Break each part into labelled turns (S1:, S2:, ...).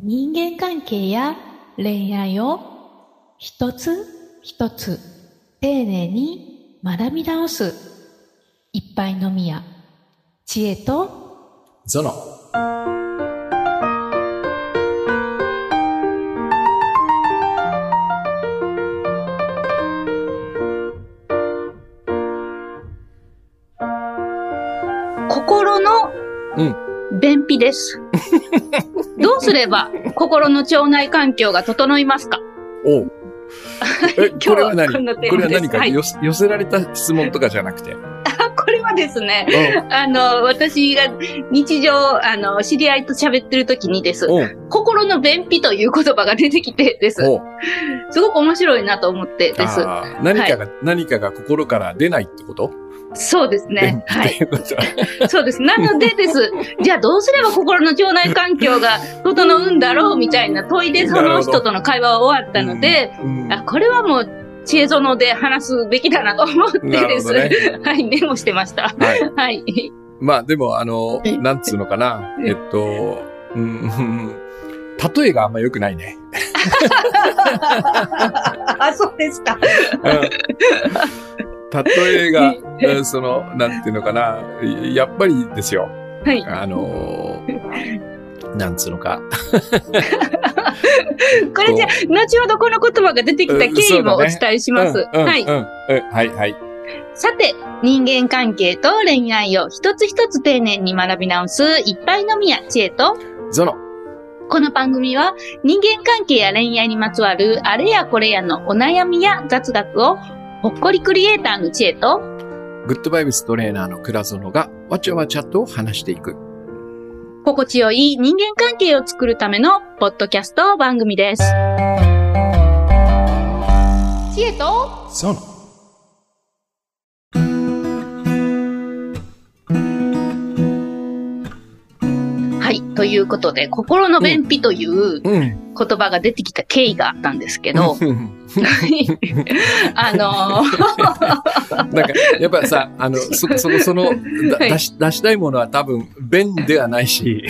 S1: 人間関係や恋愛を一つ一つ丁寧に学び直す一杯のみや知恵と
S2: ゾノ。
S3: 心の便秘です。どうすれば心の腸内環境が整いますか？
S2: おう。え、
S3: 今日は
S2: これは何
S3: こんなテー
S2: これは
S3: マですはい。
S2: 何か寄せ寄せられた質問とかじゃなくて。
S3: あこれはですね、
S2: う
S3: あの、私が日常、あの、知り合いと喋ってる時にです。心の便秘という言葉が出てきてです。すごく面白いなと思ってです。
S2: 何かが、何かが心から出ないってこと？
S3: そうですね。はい。そうです。なのでです。じゃあどうすれば心の腸内環境が整うんだろうみたいな問いでその人との会話は終わったので、
S2: うん
S3: あ、これはもう知恵園で話すべきだなと思ってです。
S2: ね。
S3: はい、メモしてました。
S2: はい。
S3: はい。
S2: まあでも、あの、なんつうのかな。えっと、うん、例えがあんま良くないね。
S3: あ、そうですか。
S2: うん例えが、う んその、なんていうのかな。やっぱりですよ。
S3: はい。
S2: あの、なんつうのか。
S3: これじゃあ、後ほどこの言葉が出てきた経緯もお伝えします。
S2: うんうん
S3: はい。
S2: はい、はい。
S3: さて、人間関係と恋愛を一つ一つ丁寧に学び直すいっぱいのみや知恵と、
S2: ゾノ。
S3: この番組は人間関係や恋愛にまつわるあれやこれやのお悩みや雑学をほっこりクリエイターの知恵と
S2: グッドバイブストレーナーの倉園がわちゃわちゃと話していく。
S3: 心地よい人間関係を作るためのポッドキャスト番組です。知恵と
S2: ゾノ。
S3: はい。ということで、心の便秘という
S2: うん。
S3: 言葉が出てきた経緯があったんですけど、
S2: うん
S3: あのー
S2: なんか、やっぱさ、あの、そ、その、その、出し、出したいものは多分、便ではないし、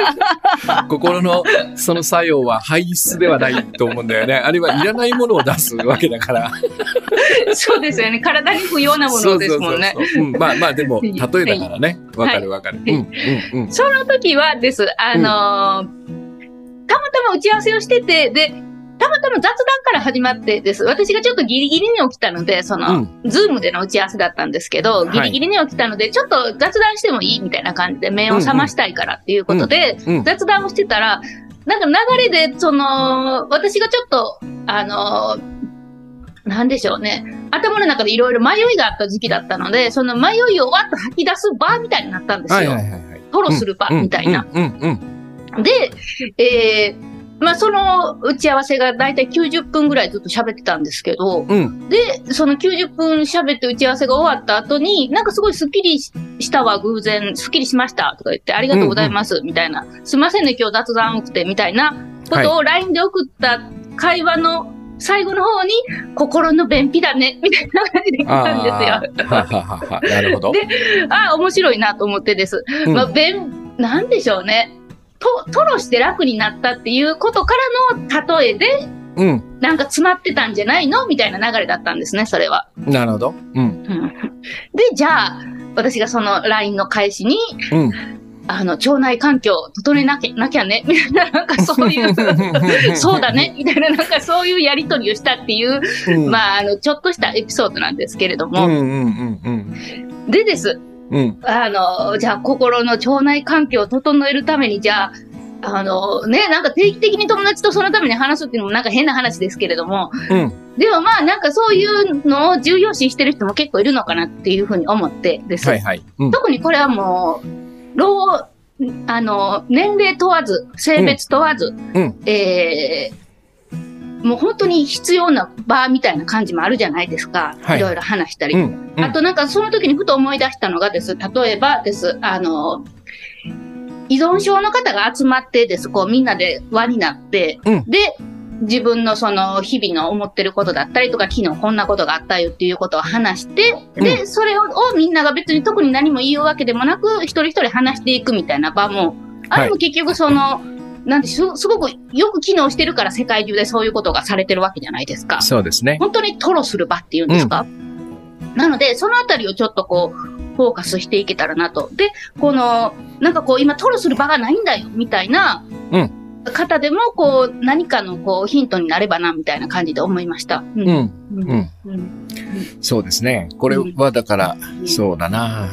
S2: 心のその作用は排出ではないと思うんだよね。あるいはいらないものを出すわけだから。
S3: そうですよね。体に不要なものですもんね。
S2: まあまあ、でも、
S3: はい
S2: 例えだからね。わかるわかる。
S3: い
S2: うん、うん、うん。
S3: その時はです、あのーたまたま打ち合わせをしてて、で、たまたま雑談から始まってです。私がちょっとギリギリに起きたので、その、ズームでの打ち合わせだったんですけど、
S2: はい
S3: ギリギリに起きたので、ちょっと雑談してもいいみたいな感じで目を覚ましたいからっていうことで、
S2: うん。
S3: 雑談をしてたら、なんか流れで、その、私がちょっと、あのーなんでしょうね。頭の中でいろいろ迷いがあった時期だったので、その迷いをわっと吐き出す場みたいになったんですよ。
S2: はいはいはいはい。
S3: トロする場みたいな。
S2: うん、うん、うん。
S3: で、えーまあ、その打ち合わせがだいたい90分ぐらいずっと喋ってたんですけど、
S2: うん。
S3: で、その90分喋って打ち合わせが終わった後に、なんかすごいスッキリししたわ、偶然、スッキリしましたとか言って、ありがとうございます、みたいな。すいませんね、今日雑談多くて、みたいなことを LINE で送った会話の最後の方に、心の便秘だね、みたいな感じで来たんですよ。
S2: なるほど。
S3: でああ、面白いなと思ってです。
S2: うん
S3: まあ、便、なんでしょうね。と、とろして楽になったっていうことからの例えで、
S2: うん。
S3: なんか詰まってたんじゃないのみたいな流れだったんですね、それは。
S2: なるほど。うん。
S3: うんで、じゃあ、私がその LINE の返しに、
S2: うん。
S3: あの、腸内環境を整えなきゃ、なきゃね、みたいな、なんかそういう、そうだね、みたいな、なんかそういうやりとりをしたっていう、
S2: うん。
S3: まあ、あの、ちょっとしたエピソードなんですけれども、
S2: うんうんうん
S3: でです、
S2: うん。うん。
S3: あの、じゃあ心の腸内環境を整えるために、じゃあ、あのね、なんか定期的に友達とそのために話すっていうのもなんか変な話ですけれども、
S2: うん。
S3: でもまあなんかそういうのを重要視してる人も結構いるのかなっていうふうに思ってです。
S2: はいはい。うん。
S3: 特にこれはもう、老、あの、年齢問わず、性別問わず、
S2: うん。
S3: えーもう本当に必要な場みたいな感じもあるじゃないですか。
S2: はい
S3: いろいろ話したり。
S2: うん。うん
S3: あとなんかその時にふと思い出したのがです。例えばです。あの、依存症の方が集まってです。こうみんなで輪になって、
S2: うん
S3: で、自分のその日々の思ってることだったりとか、昨日こんなことがあったよっていうことを話して、で、それををみんなが別に特に何も言うわけでもなく、一人一人話していくみたいな場も、あれも結局その、なんですすごくよく機能してるから世界中でそういうことがされてるわけじゃないですか。
S2: そうですね。
S3: 本当にトロする場っていうんですか、なので、そのあたりをちょっとこう、フォーカスしていけたらなと。で、この、なんかこう、今トロする場がないんだよ、みたいな、
S2: うん
S3: 方でも、こう、何かのこう、ヒントになればな、みたいな感じで思いました。う。
S2: うんん。
S3: う
S2: うん。
S3: うん。
S2: そうですね。これはだから、
S3: うん
S2: そうだな。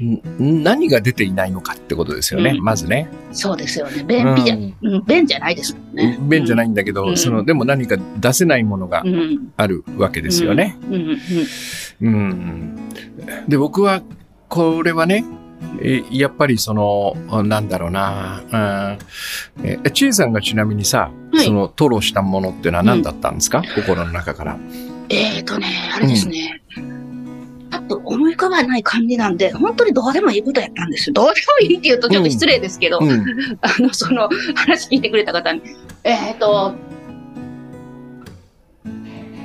S2: ん何が出ていないのかってことですよね。
S3: うん
S2: まずね。
S3: そうですよね。便秘じゃ、
S2: うん
S3: うん、便じゃないですもんね。
S2: 便じゃないんだけど、
S3: うん
S2: その、でも何か出せないものが
S3: うん。
S2: あるわけですよね。
S3: うん。
S2: で、僕は、これはね、えやっぱりその、なんだろうな、うん、え、ちえさんがちなみにさ、
S3: はい
S2: その、吐露したものっていうのは何だったんですか、心の中から。
S3: えーとね、あれですね。あと思い浮かばない感じなんで、本当にどうでもいいことやったんですよ。どうでもいいって言うとちょっと失礼ですけど、
S2: うん。
S3: あの、その話聞いてくれた方に。えっ、と、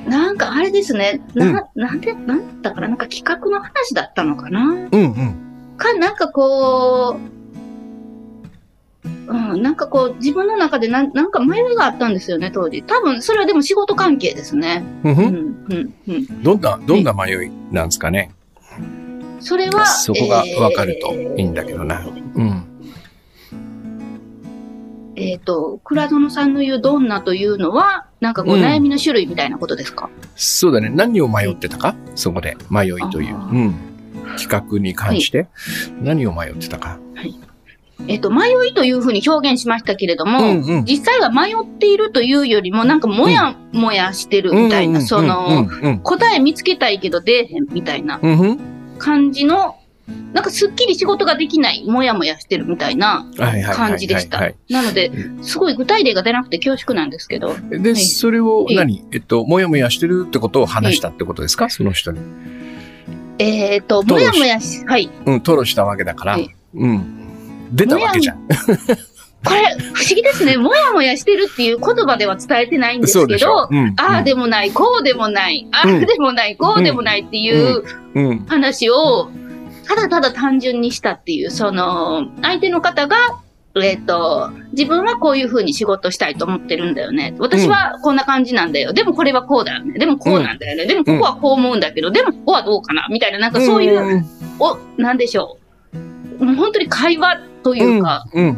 S3: なんかあれですね。な、なんで、なんだから、なんか企画の話だったのかな
S2: うんうん。
S3: か、なんかこう、うん、なんかこう、自分の中でなんなんか迷いがあったんですよね、当時。多分、それはでも仕事関係ですね。
S2: うんうん
S3: うん。
S2: どんな、どんな迷いなんですかね？
S3: それは、
S2: そこがわかるといいんだけどな。うん。
S3: えっ、と、倉園さんの言うどんなというのは、なんかこう、
S2: うん
S3: 悩みの種類みたいなことですか、
S2: そうだね。何を迷ってたか？そこで。迷いという。うん。企画に関して、何を迷ってたか？
S3: えっ、と、迷いというふうに表現しましたけれども、
S2: うんうん。
S3: 実際は迷っているというよりも、なんかもやもやしてるみたいな、その、答え見つけたいけど出えへんみたいな感じの、なんかすっきり仕事ができない、もやもやしてるみたいな感じでした
S2: はい。
S3: なので、すごい具体例が出なくて恐縮なんですけど、
S2: で、
S3: い
S2: それを
S3: はい
S2: 何？えっと、もやもやしてるってことを話したってことですかその人に。
S3: えっ、と、もやもやし、はい。
S2: うん、吐露したわけだから
S3: はい。
S2: うん。出たわけじゃん。
S3: これ、不思議ですね。もやもやしてるっていう言葉では伝えてないんですけど、。
S2: うん。
S3: ああでもない、こうでもない、ああでもない、こうでもないっていう
S2: うん。
S3: 話を、ただただ単純にしたっていう、その、相手の方が、えっ、と、自分はこういう風に仕事したいと思ってるんだよね。私はこんな感じなんだよ。でもこれはこうだよね。でもこうなんだよね。でもここはこう思うんだけど、でもここはどうかなみたいな、なんかそういう、
S2: うん。
S3: お、なんでしょう。もう本当に会話というか、
S2: うん。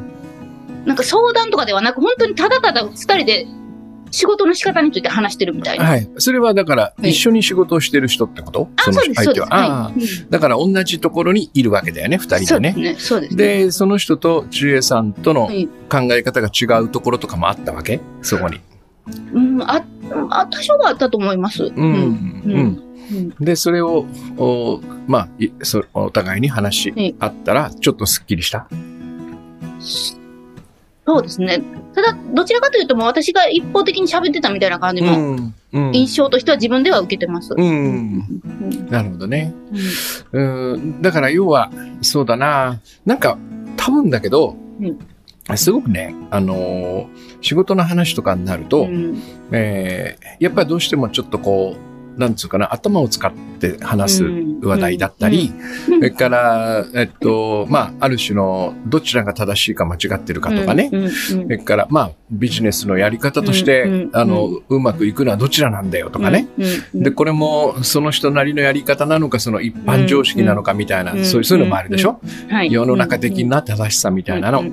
S3: なんか相談とかではなく、本当にただただ二人で仕事の仕方について話してるみたいな。
S2: はい。それはだから、
S3: い
S2: 一緒に仕事をしてる人ってこと？
S3: あ、
S2: の
S3: そうです、そうです。
S2: 相手は。ああ
S3: はい。うん
S2: だから同じところにいるわけだよね、二人でね。
S3: そうですね。そうですね。
S2: で、その人とちえさんとの
S3: はい
S2: 考え方が違うところとかもあったわけ？そこに。
S3: うん、あ、あ、多少はあったと思います。う
S2: うん。うん。
S3: うん。
S2: で、それを、おまあ、いそお互いに話
S3: はい
S2: あったら、ちょっとスッキリした？
S3: そうですね。ただ、どちらかというと、もう私が一方的に喋ってたみたいな感じの
S2: ん。うん。
S3: 印象としては自分では受けてます。
S2: う。
S3: うんん
S2: なるほどね。
S3: うん
S2: うん。だから要は、そうだな。なんか、多分だけど、すごくね、あのー仕事の話とかになると、
S3: うん
S2: えーやっぱりどうしてもちょっとこう、なんつうかな、頭を使って話す話題だったり、
S3: うん
S2: それから、えっと、まあ、ある種の、どちらが正しいか間違ってるかとかね、それから、まあ、ビジネスのやり方として、あの、うまくいくのはどちらなんだよとかね。。で、これも、その人なりのやり方なのか、その一般常識なのかみたいな、
S3: うん
S2: そういう、のもあるでしょ、
S3: はい。
S2: 世の中的な正しさみたいなの。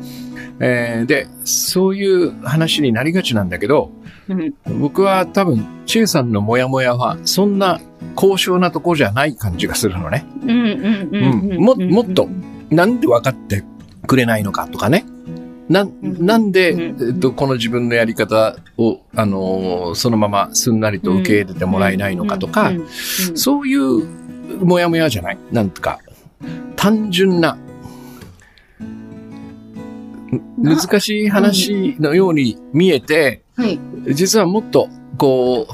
S3: うん
S2: えーで、そういう話になりがちなんだけど、
S3: うん。
S2: 僕は多分、チェイさんのモヤモヤは、そんな高尚なところじゃない感じがするのね。ももっとなんで分かってくれないのかとかね。な、なんで、
S3: うん。
S2: えっと、この自分のやり方を、あのーそのまますんなりと受け入れてもらえないのかとか、そういうモヤモヤじゃない。なんとか、単純な、
S3: な
S2: 難しい話のように見えて、
S3: はい。
S2: 実はもっと、こ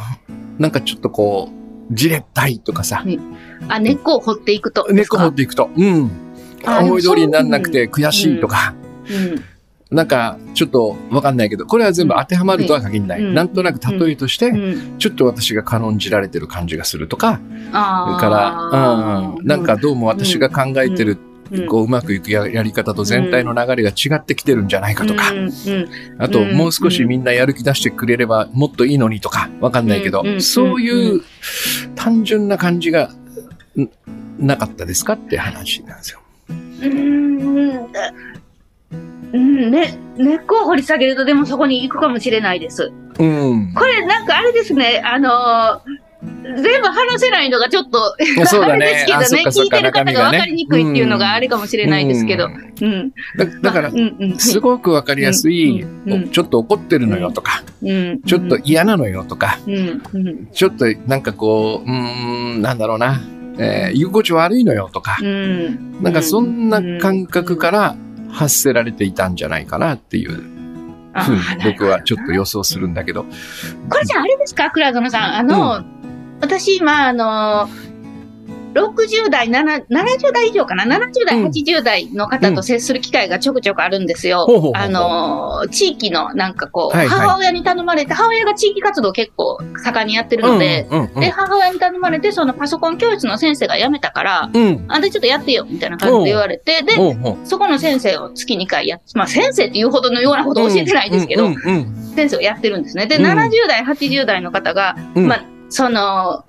S2: う、なんかちょっとこう、じれったいとかさ、
S3: あ、根っこを掘っていくと。
S2: 猫掘っていくと、うん。
S3: あ
S2: 思い通りになんなくて悔しいとか、
S3: うん。
S2: なんかちょっとわかんないけど、これは全部当てはまるとは限らない。
S3: うん。
S2: なんとなく例えとして、
S3: うん。
S2: ちょっと私が軽んじられてる感じがするとか、から、うん、なんかどうも私が考えてる
S3: うん
S2: こううまくいくややり方と全体の流れが違ってきてるんじゃないかとか、
S3: うんうん
S2: あと、
S3: うん
S2: もう少しみんなやる気出してくれればもっといいのにとか、わかんないけど、そういう単純な感じがんなかったですかって話なんですよ。
S3: うーんうんね、根っこを掘り下げるとでもそこに行くかもしれないです。
S2: うん。
S3: これなんかあれですね、あのー全部話せないのがちょっと、
S2: そうだ
S3: あれで
S2: ね。あ、
S3: すけどね、聞いてる方
S2: が
S3: 分かりにくいっていうのがあれかもしれないですけど。
S2: だだからすごくわかりやすい、ちょっと怒ってるのよとか、
S3: うん。
S2: ちょっと嫌なのよとか、ちょっとなんかこう、うーん、なんだろうな、えー居心地悪いのよとか、
S3: うん。
S2: なんかそんな感覚から発せられていたんじゃないかなっていう僕はちょっと予想するんだけど。
S3: これじゃああれですか、倉園さん。あの、私、今、あの、60代、7 70代以上かな ?70 代、
S2: うん。
S3: 80代の方と接する機会がちょくちょくあるんですよ。あの、地域のなんかこう、
S2: はいはい。
S3: 母親に頼まれて、母親が地域活動結構盛んにやってるので、
S2: うんうんうん
S3: で、母親に頼まれて、そのパソコン教室の先生が辞めたから、
S2: うん。
S3: あんたちょっとやってよ、みたいな感じで言われて、で、そこの先生を月2回やっまあ先生っていうほどのようなことを教えてないですけど、先生をやってるんですね。で、
S2: うん。
S3: 70代、80代の方が、
S2: うん。
S3: まあ、その、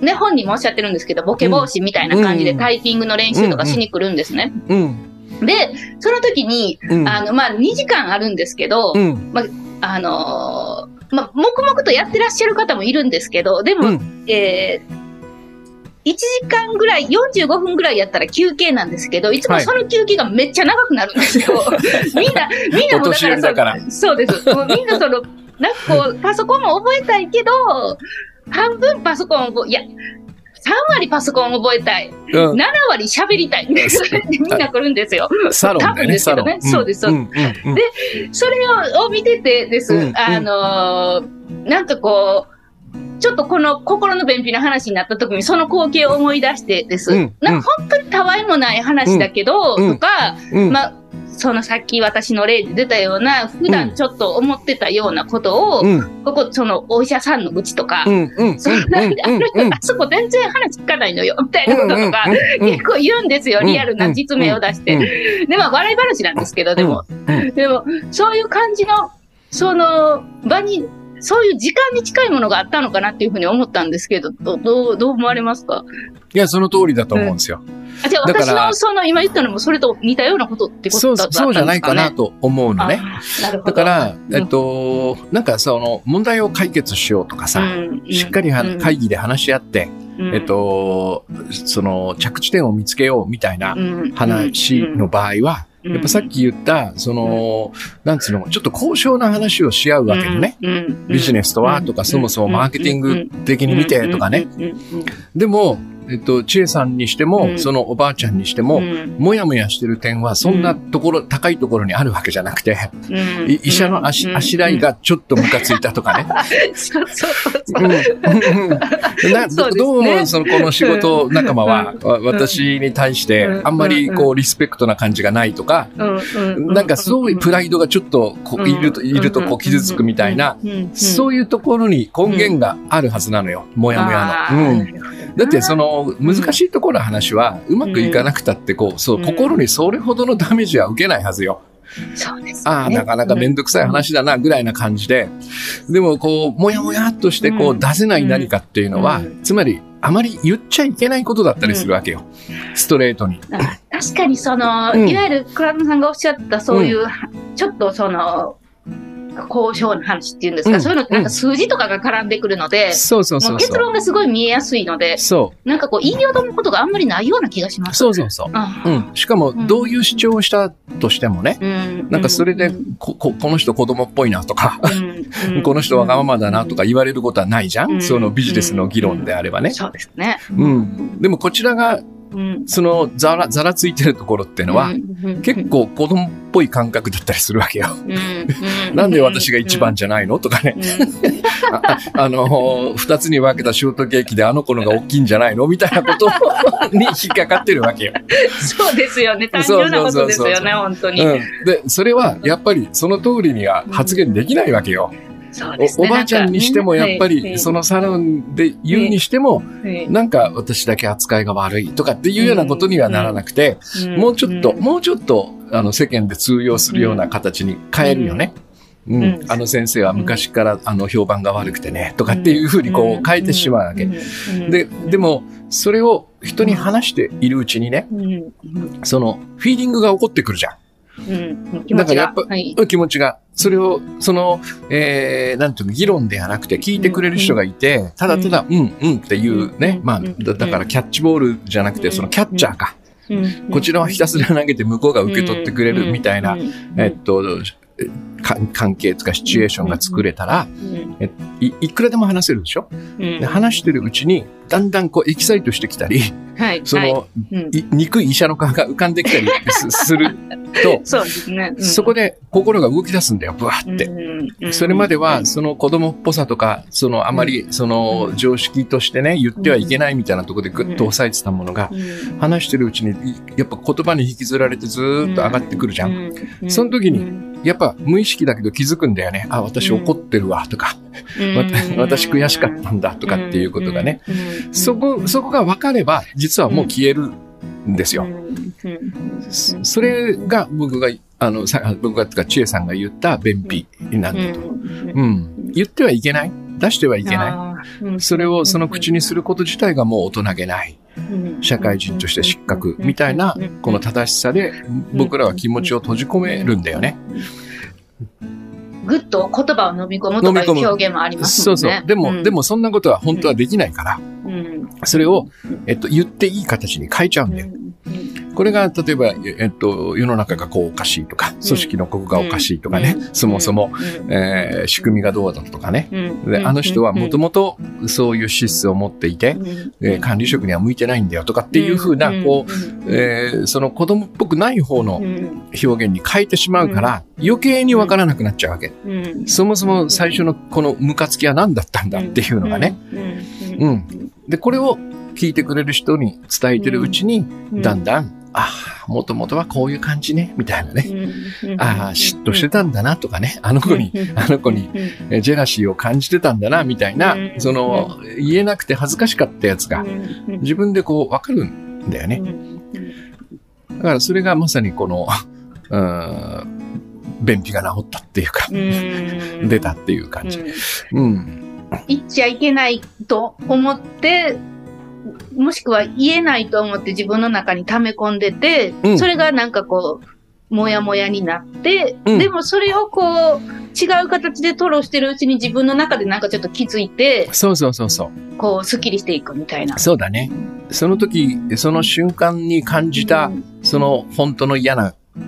S3: ね、本人もおっしゃってるんですけど、ボケ防止みたいな感じで
S2: うん。
S3: タイピングの練習とかしに来るんですね。
S2: うん。
S3: で、その時に、
S2: うん。
S3: あの、まあ、2時間あるんですけど、
S2: うん。
S3: あのーまあ、黙々とやってらっしゃる方もいるんですけど、でも、
S2: うん。
S3: えー1時間ぐらい、45分ぐらいやったら休憩なんですけど、いつも
S2: はい。
S3: その休憩がめっちゃ長くなるんですよ。みんな、みんなも
S2: だから
S3: そうそうです。もうみんなその、なんかこう、パソコンも覚えたいけど、半分パソコンをいや、3割パソコンを覚えたい。
S2: うん
S3: 7割喋りたい。みんな来るんですよ。
S2: サロンね、
S3: 多分ですけど。ねそうですそう
S2: うんうんうん
S3: でそれをを見ててです。
S2: うん
S3: あのーなんかこう、ちょっとこの心の便秘の話になった時にその光景を思い出してです。
S2: うん
S3: なんか本当にたわいもない話だけど、
S2: うん
S3: とか、
S2: うん
S3: まあ、そのさっき私の例で出たような、普段ちょっと思ってたようなことを、
S2: うん。
S3: ここ、そのお医者さんの愚痴とか、
S2: うんうん
S3: そんなんで、あの人、あそこ全然話聞かないのよ、みたいなこととか、結構言うんですよ、リアルな実名を出して。で、まあ、笑い話なんですけど、でも、
S2: うん。
S3: でも、そういう感じの、その、場に、そういう時間に近いものがあったのかなっていうふうに思ったんですけど、どどう、どう思われますか？
S2: いや、その通りだと思うんですよ。
S3: あ、じゃあ私のその今言ったのもそれと似たようなことってことだったんですかね？
S2: そうじゃないかなと思うのね。だから、
S3: うん。
S2: えっと、なんかその問題を解決しようとかさ、
S3: うん
S2: しっかり会議で話し合って、
S3: うん。
S2: えっと、その着地点を見つけようみたいな
S3: うん。
S2: 話の場合は、
S3: うん
S2: やっぱさっき言った、その、なんつうの、ちょっと高尚な話をし合うわけでね。ビジネスとはとか、そもそもマーケティング的に見てとかね。でも、えっと、千恵さんにして
S3: う
S2: も、
S3: ん。
S2: そのおばあちゃんにして
S3: う
S2: も、
S3: ん。
S2: もやもやしてる点は、そんなところ、高いところにあるわけじゃなくて、医者の足、あしらいがちょっとムカついたとかね。
S3: そうそうそう。
S2: どうも、その、この仕事仲間は、わ私に対して
S3: う、ん。
S2: あんまり、こう、リスペクトな感じがないとか、
S3: うん。うん。
S2: なんか、そういうプライドがちょっと、こう、いると、いると、こう、傷つくみたいな、そういうところに根源があるはずなのよ。もやもやの。うん。だって、その、難しいところの話は、うまくいかなくたって、こう、そうう、
S3: ん
S2: 心にそれほどのダメージは受けないはずよ。
S3: そうですね
S2: ああ、なかなかめんどくさい話だな、ぐらいな感じで。でも、こう、もやもやっとして、こう、
S3: うん
S2: 出せない何かっていうのは
S3: うん、
S2: つまり、あまり言っちゃいけないことだったりするわけよ。ストレートに。
S3: あ確かにその、
S2: うん
S3: いわゆる倉野さんがおっしゃったそういう、ちょっとその、交渉の話っていうんですか、
S2: うん
S3: そういうのってなんか数字とかが絡んでくるので、
S2: そうそうそう
S3: 結論がすごい見えやすいので、
S2: そ
S3: なんかこう言いよどむことがあんまりないような気がしま
S2: う。
S3: す。
S2: そうそうそう。
S3: あ
S2: うん。しかも、どういう主張をしたとしてもね、
S3: うん
S2: なんかそれで
S3: うん、
S2: こ、ここの人子供っぽいなとか、
S3: うん
S2: この人わがままだなとか言われることはないじゃ
S3: うん
S2: んそのビジネスの議論であればね。
S3: そうですね。
S2: うん。でもこちらが、
S3: うん。
S2: そのざら、ざらついてるところっていうのは、結構子供っぽい感覚だったりするわけよ。なんで私が一番じゃないの？とかね。ああの、二つに分けたショートケーキであの子のが大きいんじゃないの？みたいなこと に引っかかってるわけよ。
S3: そうですよね。単純なことですよね、本当に。
S2: うん。で、それはやっぱりその通りには発言できないわけよ。おおばあちゃんにしてもやっぱりそのサロンで言うにしても、なんか私だけ扱いが悪いとかっていうようなことにはならなくて、もうちょっと、もうちょっとあの世間で通用するような形に変えるよね。うん、あの先生は昔からあの評判が悪くてね、とかっていうふうにこう変えてしまうわけ。で、でも、それを人に話しているうちにね、そのフィーリングが起こってくるじゃん。
S3: うん、
S2: だからやっぱ、はい、気持ちが、それを、その、えー、なんていうの、議論ではなくて聞いてくれる人がいて、うん、ただただ、うん、うんっていうね、まあだ、だからキャッチボールじゃなくて、そのキャッチャーか。こちらはひたすら投げて向こうが受け取ってくれるみたいな、えっと、関係とかシチュエーションが作れたら、えいいくらでも話せるでしょ、で話してるうちに、だんだんこうエキサイトしてきたり、はい、その、はい。うん、憎い医者の顔が浮かんできたり すると、
S3: そうですね、
S2: うん、そこで心が動き出すんだよ、ブワって。それまでは、その子供っぽさとか、そのあまり、その常識としてね、言ってはいけないみたいなところでぐっと抑えてたものが、話してるうちに、やっぱ言葉に引きずられてずっと上がってくるじゃん。その時に、やっぱ無意識だけど気づくんだよね。あ、私怒ってるわ、とか、私悔しかったんだ、とかっていうことがね。そこ、そこが分かれば、実はもう消えるんですよ。それが僕が、あの、僕が、千恵さんが言った便秘なんだと。うん。言ってはいけない。出してはいけない。それをその口にすること自体がもう大人げない。社会人として失格みたいなこの正しさで僕らは気持ちを閉じ込めるんだよね。
S3: ぐっと言葉を飲み込むとかいう表現もありますもんね。そうそう。
S2: でも、うん、でもそんなことは本当はできないから、うん、それを、えっと、言っていい形に変えちゃうんだよ。これが、例えば、えっと、世の中がこうおかしいとか、組織のここがおかしいとかね、そもそも、えー、仕組みがどうだとかね。で、あの人はもともとそういう資質を持っていて、えー、管理職には向いてないんだよとかっていうふうな、こう、えー、その子供っぽくない方の表現に変えてしまうから、余計にわからなくなっちゃうわけ。そもそも最初のこのムカつきは何だったんだっていうのがね。うん。で、これを聞いてくれる人に伝えてるうちに、だんだんああ、もともとはこういう感じね、みたいなね。ああ、嫉妬してたんだなとかね、あの子に、あの子にジェラシーを感じてたんだな、みたいな、その、言えなくて恥ずかしかったやつが、自分でこう、わかるんだよね。だからそれがまさにこの、うん、便秘が治ったっていうか、出たっていう感じ。うん。
S3: 言っちゃいけないと思って、もしくは言えないと思って自分の中に溜め込んでて、うん、それがなんかこう、もやもやになって、うん、でもそれをこう、違う形で吐露してるうちに自分の中でなんかちょっと気づいて、
S2: そうそうそうそう。
S3: こう、スッキリしていくみたいな。
S2: そうだね。その時、その瞬間に感じた、その本当の嫌なフ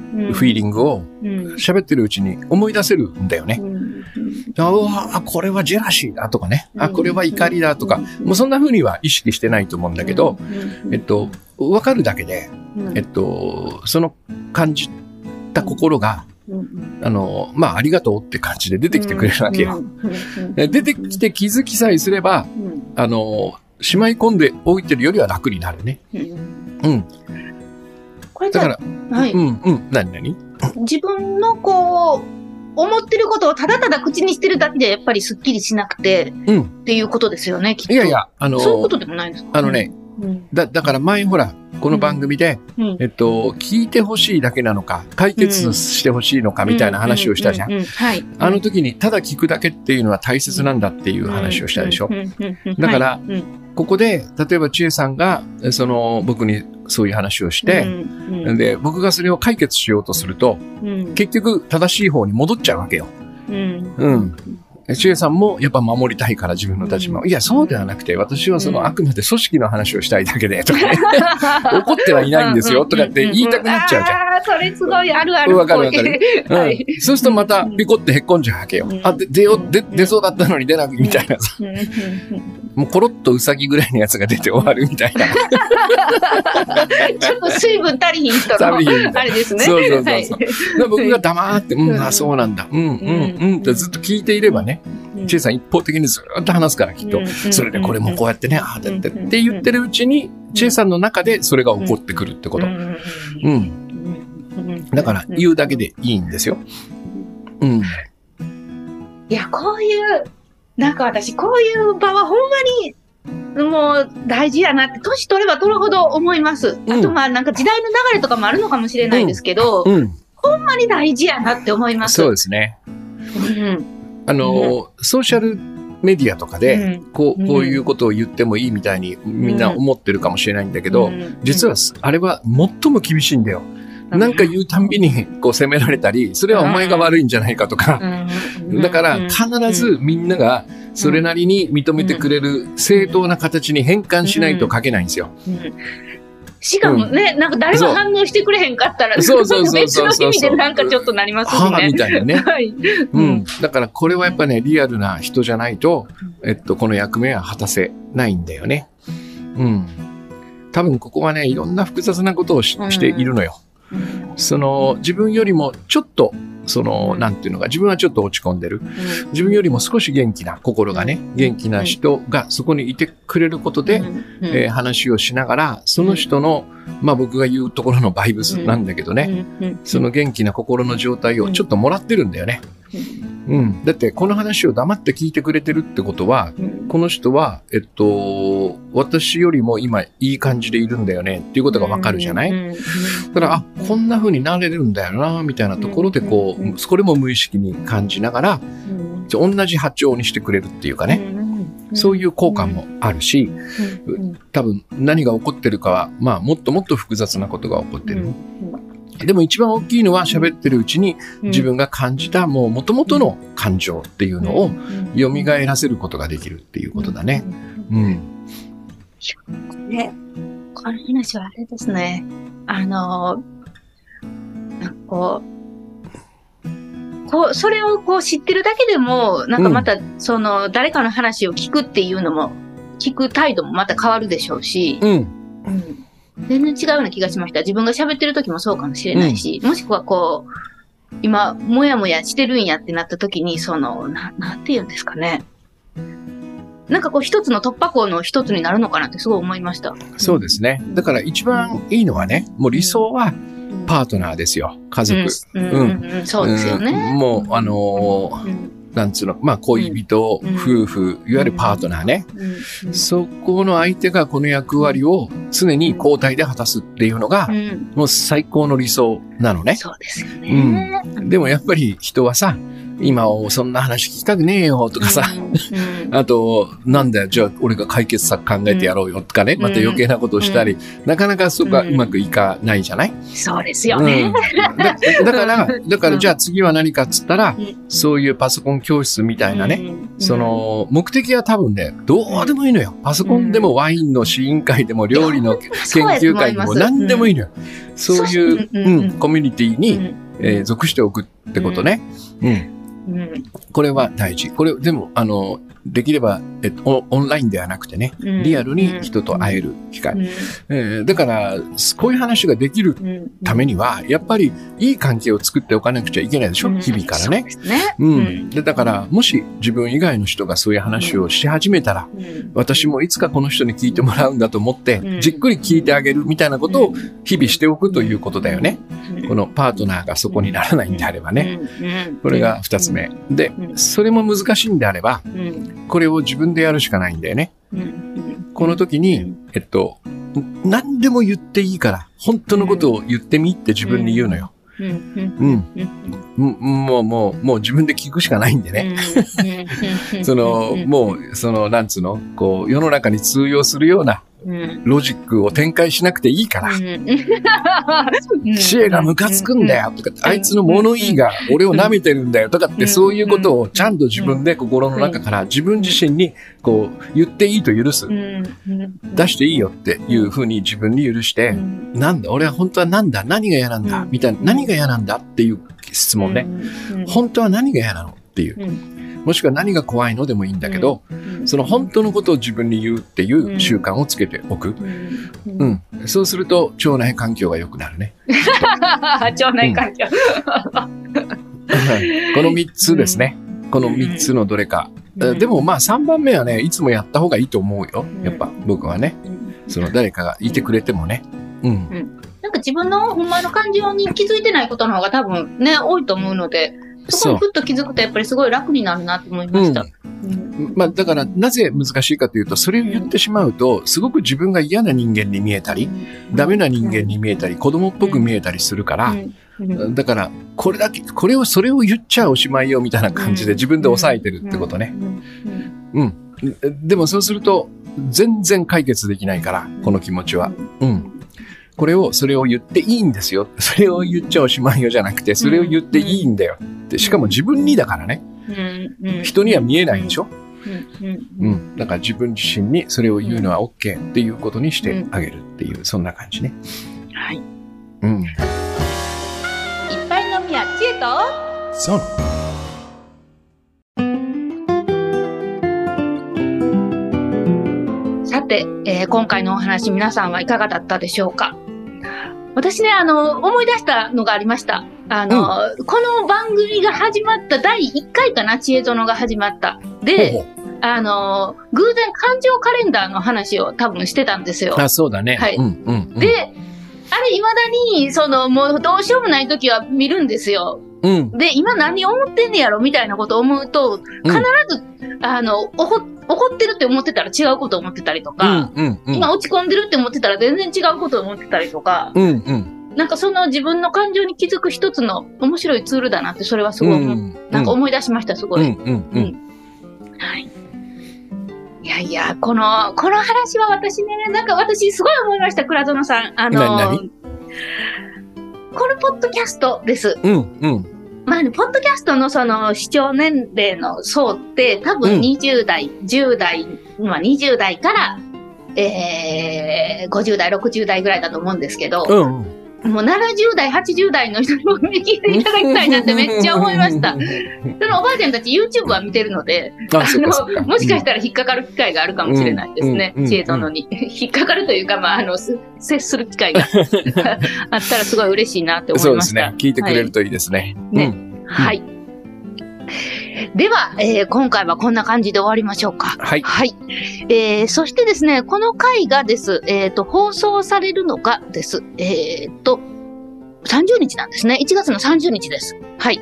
S2: ィーリングを喋ってるうちに思い出せるんだよね。ああ、これはジェラシーだとかね。あ、これは怒りだとか。もうそんな風には意識してないと思うんだけど、えっと、わかるだけで、えっと、その感じた心が、あの、まあ、ありがとうって感じで出てきてくれるわけよ。出てきて気づきさえすれば、あの、しまい込んでおいてるよりは楽になるね。うん。
S3: これだから、はい。うんうん。
S2: 何何？
S3: 自分のこう、思ってることをただただ口にしてるだけでやっぱりスッキリしなくて、うん、っていうことですよね、きっと。
S2: いやいや、
S3: あのー、そういうことでもないんですか？
S2: あのね、うん、だ、だから前ほら、この番組で、うん、えっと、聞いてほしいだけなのか、解決してほしいのかみたいな話をしたじゃん。はい。あの時に、ただ聞くだけっていうのは大切なんだっていう話をしたでしょ。だから、ここで、例えば千恵さんが、その、僕にそういう話をして、うんうん、で、僕がそれを解決しようとすると、うん、結局正しい方に戻っちゃうわけよ。うん。うん千恵さんもやっぱ守りたいから自分の立場を。いや、そうではなくて、私はそのあくまで組織の話をしたいだけで、とかね。怒ってはいないんですよ、とかって言いたくなっちゃうじゃん。
S3: それすごいあるある。
S2: わかるわかる。うん。そうするとまたピコってへっこんじゃうわけよ。あ、で、出よ、出、出そうだったのに出なく、みたいなさ。もうコロッとウサギぐらいのやつが出て終わるみたいな。
S3: ちょっと水分足りひん人の、あれですね。
S2: そうそうそうそう。僕が黙って、うん、あ、そうなんだ。うん、うん、うん。ってずっと聞いていればね、チェイさん一方的にずっと話すからきっと、それでこれもこうやってね、ああだってって言ってるうちに、チェイさんの中でそれが起こってくるってこと。うん。だから言うだけでいいんですよ。うん。
S3: いや、こういう、なんか私、こういう場はほんまに、もう大事やなって、年取れば取るほど思います。あとまあなんか時代の流れとかもあるのかもしれないですけど、うんうん、ほんまに大事やなって思います。
S2: そうですね。うん、あの、ソーシャルメディアとかで、こう、こういうことを言ってもいいみたいにみんな思ってるかもしれないんだけど、実はあれは最も厳しいんだよ。なんか言うたんびにこう責められたり、それはお前が悪いんじゃないかとか。だから必ずみんながそれなりに認めてくれる正当な形に変換しないと書けないんですよ。
S3: しかもね、うん、なんか誰も反応してくれへんかったら、
S2: そうそうそう別
S3: の意味でなんかちょっとなりますしね。
S2: はみたいなね。はい。うん。だからこれはやっぱね、リアルな人じゃないと、えっと、この役目は果たせないんだよね。うん。多分ここはね、いろんな複雑なことをし,、しているのよ。その、自分よりもちょっと、その、なんていうのか、自分はちょっと落ち込んでる。自分よりも少し元気な心がね、元気な人がそこにいてくれることで、えー、話をしながら、その人の、まあ僕が言うところのバイブスなんだけどね、その元気な心の状態をちょっともらってるんだよね。うん。だって、この話を黙って聞いてくれてるってことは、うん、この人は、えっと、私よりも今いい感じでいるんだよねっていうことがわかるじゃない、うん、だから、あ、こんな風になれるんだよな、みたいなところで、こう、これも無意識に感じながら、同じ波長にしてくれるっていうかね。そういう効果もあるし、多分何が起こってるかは、まあ、もっともっと複雑なことが起こってる。でも一番大きいのは喋ってるうちに自分が感じたもう元々の感情っていうのを蘇らせることができるっていうことだね。うん。
S3: ね、この話はあれですね。あの、なんかこう、こう、それをこう知ってるだけでも、なんかまた、その、誰かの話を聞くっていうのも、聞く態度もまた変わるでしょうし、うん。うん全然違うような気がしました。自分が喋ってる時もそうかもしれないし、うん、もしくはこう、今、もやもやしてるんやってなった時に、その、な、なんて言うんですかね。なんかこう一つの突破口の一つになるのかなってすごい思いました。
S2: そうですね。だから一番いいのはね、もう理想はパートナーですよ。家族。
S3: うん。うん、そうですよね。
S2: もう、あのーなんつうの、まあ恋人、うん、夫婦、いわゆるパートナーね、うん、そこの相手がこの役割を常に交代で果たすっていうのが、もう最高の理想なのね。
S3: そうですよね。
S2: うん。でもやっぱり人はさ、今そんな話聞きたくねえよとかさ、うん。うん、あと、なんだよ、じゃあ俺が解決策考えてやろうよとかね、また余計なことをしたり、なかなかそこがうまくいかないじゃない、
S3: そうですよね。
S2: だだから、だからじゃあ次は何かっつったら、そういうパソコン教室みたいなね、その、目的は多分ね、どうでもいいのよ。パソコンでもワインの試飲会でも料理の研究会でも何でもいいのよ。そういう、うん、コミュニティに、えー、属しておくってことね。うんこれは大事。これ、でも、あの、できれば、えっと、オンラインではなくてね、リアルに人と会える機会。うん、えー、だから、こういう話ができるためには、やっぱりいい関係を作っておかなくちゃいけないでしょ、うん、日々からね。うん。で、だから、もし自分以外の人がそういう話をし始めたら、私もいつかこの人に聞いてもらうんだと思って、じっくり聞いてあげるみたいなことを日々しておくということだよね。このパートナーがそこにならないんであればね。これが二つ目。で、それも難しいんであれば、これを自分でやるしかないんだよね。この時に、えっと、何でも言っていいから、本当のことを言ってみって自分に言うのよ。うん。もう、もう、もう自分で聞くしかないんでね。その、もう、その、なんつうの、こう、世の中に通用するようなロジックを展開しなくていいから、知恵がムカつくんだよ。とか、あいつの物言いが俺を舐めてるんだよ。とかって、そういうことをちゃんと自分で心の中から自分自身にこう言っていいと許す。出していいよっていうふうに自分に許して、なんだ、俺は本当はなんだ、何が嫌なんだ、みたいな、何が嫌なんだっていう質問ね。本当は何が嫌なのっていう。もしくは何が怖いのでもいいんだけど、その本当のことを自分に言うっていう習慣をつけておく。うん。そうすると腸内環境が良くなるね。
S3: 腸内環境。
S2: この3つですね。この3つのどれか。でもまあ3番目はね、いつもやった方がいいと思うよ。やっぱ僕はね。その誰かがいてくれてもね。うん。
S3: なんか自分のほんまの感情に気づいてないことの方が多分ね、多いと思うので、そこにふっと気づくとやっぱりすごい楽になるなと思いました。
S2: まあ、だから、なぜ難しいかというと、それを言ってしまうと、すごく自分が嫌な人間に見えたり、ダメな人間に見えたり、子供っぽく見えたりするから、だから、これだけ、これを、それを言っちゃおしまいよみたいな感じで自分で抑えてるってことね。うん。でもそうすると、全然解決できないから、この気持ちは。うん。これを、それを言っていいんですよ。それを言っちゃおしまいよじゃなくて、それを言っていいんだよ。で、しかも自分にだからね。人には見えないでしょ？うん。だから自分自身にそれを言うのは OK っていうことにしてあげるっていう、そんな感じね。
S3: はい。
S2: うん。
S3: 宮千恵と
S2: そう
S3: さて、えー、今回のお話皆さんはいかがだったでしょうか？私ね、あの、思い出したのがありました。あの、うん、この番組が始まった第1回かな、知恵園が始まった。で、あの、偶然感情カレンダーの話を多分してたんですよ。
S2: あ、そうだね。
S3: はい。
S2: うんうんうん、
S3: で、あれ、未だに、その、もうどうしようもない時は見るんですよ。
S2: うん。
S3: で、今何思ってんねやろ？みたいなこと思うと、必ず、うん、あの、怒ってるって思ってたら違うこと思ってたりとか、
S2: うんうんうん、
S3: 今落ち込んでるって思ってたら全然違うこと思ってたりとか、
S2: うんうん
S3: なんかその自分の感情に気づく一つの面白いツールだなって、それはすごい、うん、なんか思い出しました、すごい。
S2: うんうんうん、
S3: はい。いやいや、この、この話は私ね、なんか私すごい思いました、倉園さん。あの、このポッドキャストです。
S2: うん、うん。
S3: まあ、ね、ポッドキャストのその視聴年齢の層って多分20代、うん、10代、まあ20代から、えー、50代、60代ぐらいだと思うんですけど、
S2: うん、
S3: もう70代、80代の人にも聞いていただきたいなってめっちゃ思いました。そのおばあちゃんたち YouTube は見てるので、
S2: あの、
S3: もしかしたら引っかかる機会があるかもしれないですね。知恵殿に。引っかかるというか、まあ、あの、接する機会が あったらすごい嬉しいなって思いました。そうです
S2: ね。聞いてくれるといいですね。
S3: はい、ね。はい。では、えー、今回はこんな感じで終わりましょうか。
S2: はい。
S3: はい。えー、そしてですね、この回がです、えっ、ー、と、放送されるのがです、えっ、ー、と、30日なんですね。1月の30日です。はい。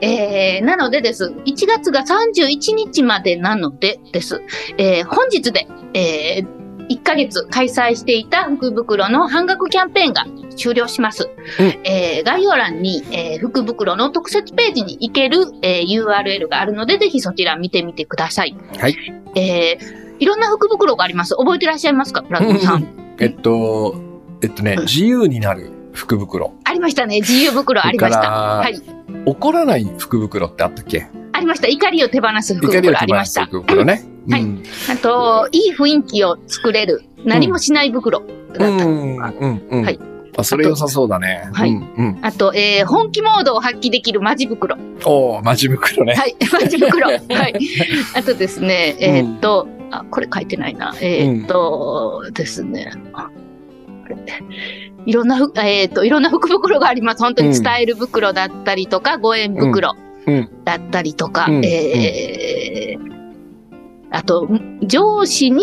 S3: えー、なのでです。1月が31日までなのでです。えー、本日で、えー、1ヶ月開催していた福袋の半額キャンペーンが終了します。うん、えー、概要欄に、えー、福袋の特設ページに行ける、えー、URL があるので、ぜひそちら見てみてください。
S2: はい。
S3: えー、いろんな福袋があります。覚えてらっしゃいますか？プラトンさん。
S2: えっと、えっとね、自由になる福袋。
S3: ありましたね。自由袋ありました。はい。
S2: 怒らない福袋ってあったっけ？
S3: ありました。怒りを手放す福袋ありました。
S2: 福袋ね。
S3: はい。あと、いい雰囲気を作れる、何もしない袋だったりとか。はい。
S2: あ、それ良さそうだね。
S3: はい。あと、えー、本気モードを発揮できるマジ袋。
S2: おー、マジ袋ね。
S3: はい、マジ袋。はい。あとですね、えっと、あ、これ書いてないな。えっと、ですね。いろんな、えっと、いろんな福袋があります。本当に伝える袋だったりとか、五円袋だったりとか、えー、あと、上司に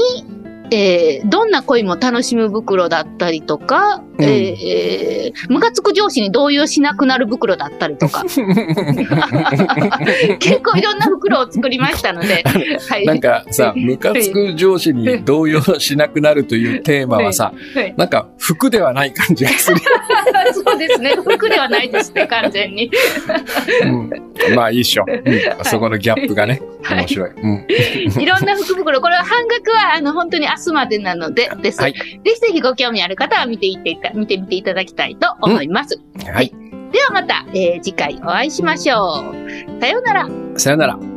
S3: えー、どんな恋も楽しむ袋だったりとか、うん、えー、ムカつく上司に動揺しなくなる袋だったりとか。結構いろんな袋を作りましたので。
S2: はい、なんかさ、ムカつく上司に動揺しなくなるというテーマはさ、はいはい、なんか服ではない感じがする。
S3: そうですね。服ではないですね、完全に。
S2: うん、まあいいっしょ、うん。そこのギャップがね、面白い。うん、
S3: いろんな福袋。これは半額は、あの、本当に明日までなのでです。はい、ぜひぜひご興味ある方は見ていって見てみていただきたいと思います。
S2: うん、はい。
S3: ではまた、えー、次回お会いしましょう。さようなら。
S2: さようなら。